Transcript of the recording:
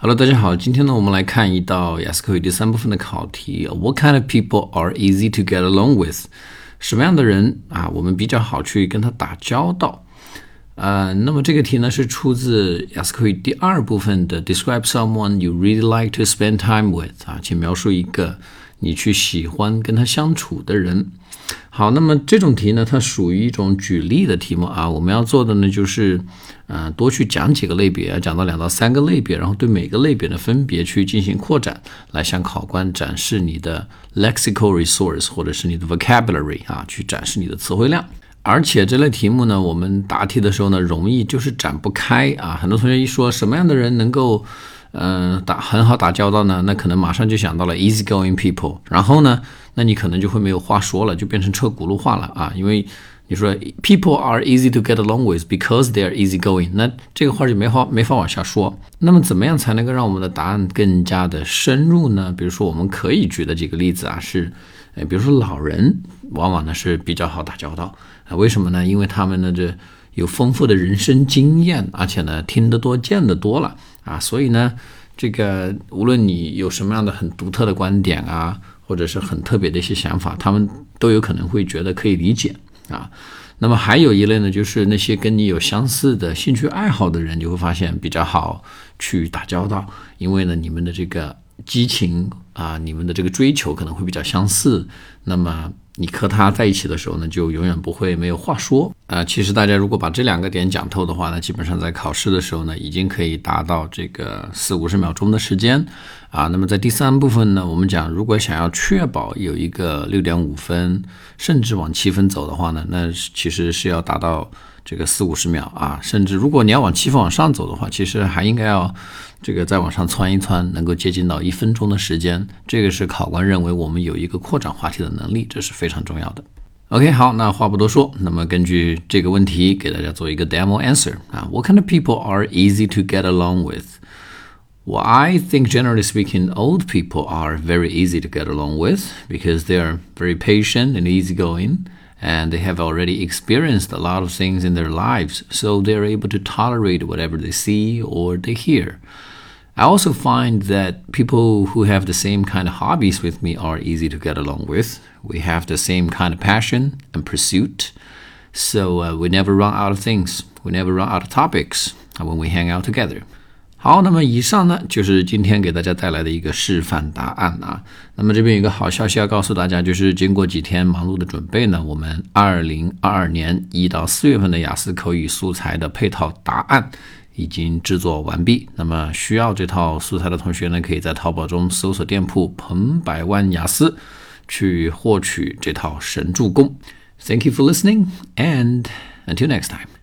Hello，大家好，今天呢，我们来看一道雅思口语第三部分的考题。What kind of people are easy to get along with？什么样的人啊，我们比较好去跟他打交道？呃，那么这个题呢是出自雅思口语第二部分的 Describe someone you really like to spend time with 啊，请描述一个你去喜欢跟他相处的人。好，那么这种题呢，它属于一种举例的题目啊。我们要做的呢，就是，呃，多去讲几个类别，讲到两到三个类别，然后对每个类别呢分别去进行扩展，来向考官展示你的 lexical resource 或者是你的 vocabulary 啊，去展示你的词汇量。而且这类题目呢，我们答题的时候呢，容易就是展不开啊。很多同学一说什么样的人能够，嗯，打很好打交道呢？那可能马上就想到了 easygoing people，然后呢？那你可能就会没有话说了，就变成车轱辘话了啊！因为你说 people are easy to get along with because they are easy going，那这个话就没法没法往下说。那么怎么样才能够让我们的答案更加的深入呢？比如说我们可以举的几个例子啊，是，呃，比如说老人往往呢是比较好打交道啊，为什么呢？因为他们呢这有丰富的人生经验，而且呢听得多见得多了啊，所以呢这个无论你有什么样的很独特的观点啊。或者是很特别的一些想法，他们都有可能会觉得可以理解啊。那么还有一类呢，就是那些跟你有相似的兴趣爱好的人，你会发现比较好去打交道，因为呢，你们的这个激情啊，你们的这个追求可能会比较相似。那么。你和他在一起的时候呢，就永远不会没有话说啊。其实大家如果把这两个点讲透的话呢，基本上在考试的时候呢，已经可以达到这个四五十秒钟的时间啊。那么在第三部分呢，我们讲如果想要确保有一个六点五分，甚至往七分走的话呢，那其实是要达到。这个四五十秒啊，甚至如果你要往七分往上走的话，其实还应该要这个再往上窜一窜，能够接近到一分钟的时间。这个是考官认为我们有一个扩展话题的能力，这是非常重要的。OK，好，那话不多说，那么根据这个问题给大家做一个 demo answer 啊，What kind of people are easy to get along with? Well, I think generally speaking, old people are very easy to get along with because they are very patient and easygoing and they have already experienced a lot of things in their lives, so they're able to tolerate whatever they see or they hear. I also find that people who have the same kind of hobbies with me are easy to get along with. We have the same kind of passion and pursuit, so uh, we never run out of things. We never run out of topics when we hang out together. 好，那么以上呢就是今天给大家带来的一个示范答案啊。那么这边有个好消息要告诉大家，就是经过几天忙碌的准备呢，我们二零二二年一到四月份的雅思口语素材的配套答案已经制作完毕。那么需要这套素材的同学呢，可以在淘宝中搜索店铺“彭百万雅思”去获取这套神助攻。Thank you for listening, and until next time.